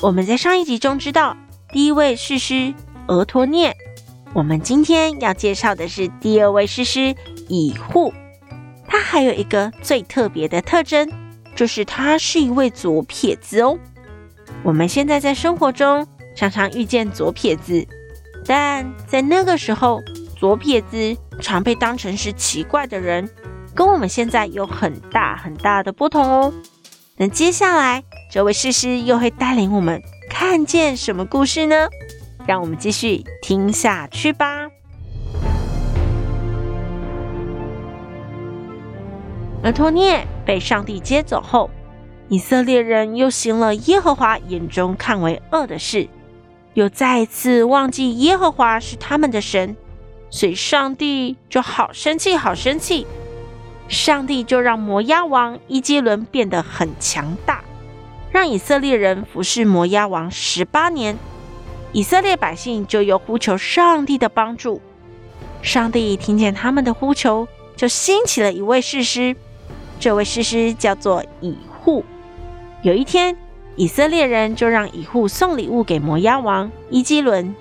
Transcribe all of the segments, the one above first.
我们在上一集中知道，第一位士师俄陀聂。我们今天要介绍的是第二位士师以户。他还有一个最特别的特征，就是他是一位左撇子哦。我们现在在生活中常常遇见左撇子，但在那个时候，左撇子常被当成是奇怪的人，跟我们现在有很大很大的不同哦。那接下来，这位诗师又会带领我们看见什么故事呢？让我们继续听下去吧。而托聂被上帝接走后，以色列人又行了耶和华眼中看为恶的事，又再一次忘记耶和华是他们的神，所以上帝就好生气，好生气。上帝就让摩押王伊基伦变得很强大。让以色列人服侍摩押王十八年，以色列百姓就又呼求上帝的帮助。上帝听见他们的呼求，就兴起了一位士师，这位士师叫做以户。有一天，以色列人就让以户送礼物给摩押王伊基伦，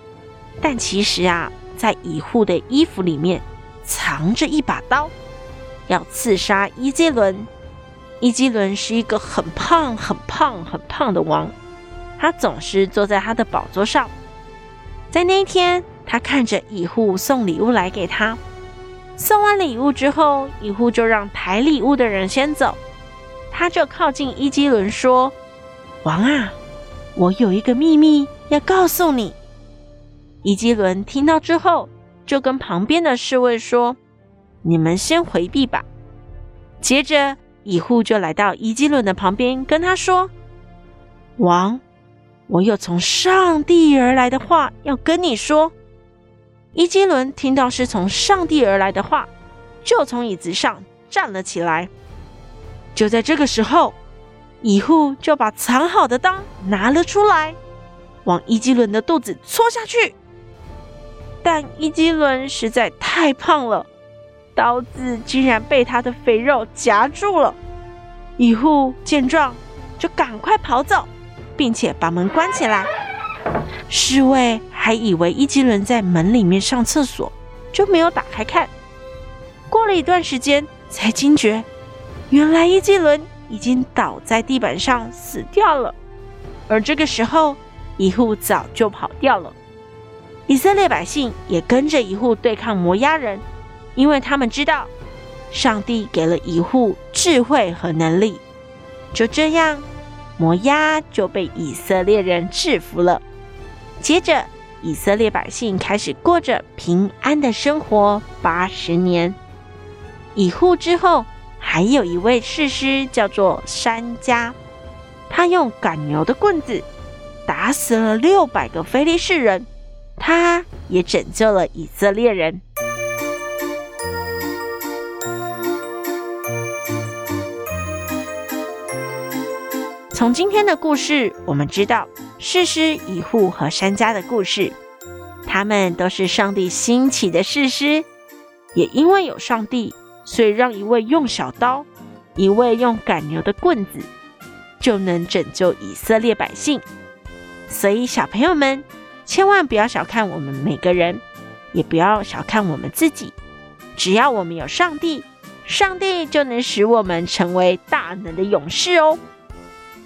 但其实啊，在以户的衣服里面藏着一把刀，要刺杀伊基伦。伊基伦是一个很胖、很胖、很胖的王，他总是坐在他的宝座上。在那一天，他看着乙户送礼物来给他，送完礼物之后，乙户就让抬礼物的人先走，他就靠近伊基伦说：“王啊，我有一个秘密要告诉你。”伊基伦听到之后，就跟旁边的侍卫说：“你们先回避吧。”接着。乙户就来到伊基伦的旁边，跟他说：“王，我有从上帝而来的话要跟你说。”伊基伦听到是从上帝而来的话，就从椅子上站了起来。就在这个时候，乙户就把藏好的刀拿了出来，往伊基伦的肚子戳下去。但伊基伦实在太胖了。刀子竟然被他的肥肉夹住了，一户见状就赶快跑走，并且把门关起来。侍卫还以为伊基伦在门里面上厕所，就没有打开看。过了一段时间，才惊觉，原来伊基伦已经倒在地板上死掉了。而这个时候，一户早就跑掉了。以色列百姓也跟着一户对抗摩押人。因为他们知道，上帝给了以户智慧和能力，就这样，摩押就被以色列人制服了。接着，以色列百姓开始过着平安的生活八十年。以户之后，还有一位士师叫做珊迦，他用赶牛的棍子打死了六百个非利士人，他也拯救了以色列人。从今天的故事，我们知道士师以户和山家的故事，他们都是上帝兴起的士师，也因为有上帝，所以让一位用小刀，一位用赶牛的棍子，就能拯救以色列百姓。所以小朋友们，千万不要小看我们每个人，也不要小看我们自己。只要我们有上帝，上帝就能使我们成为大能的勇士哦。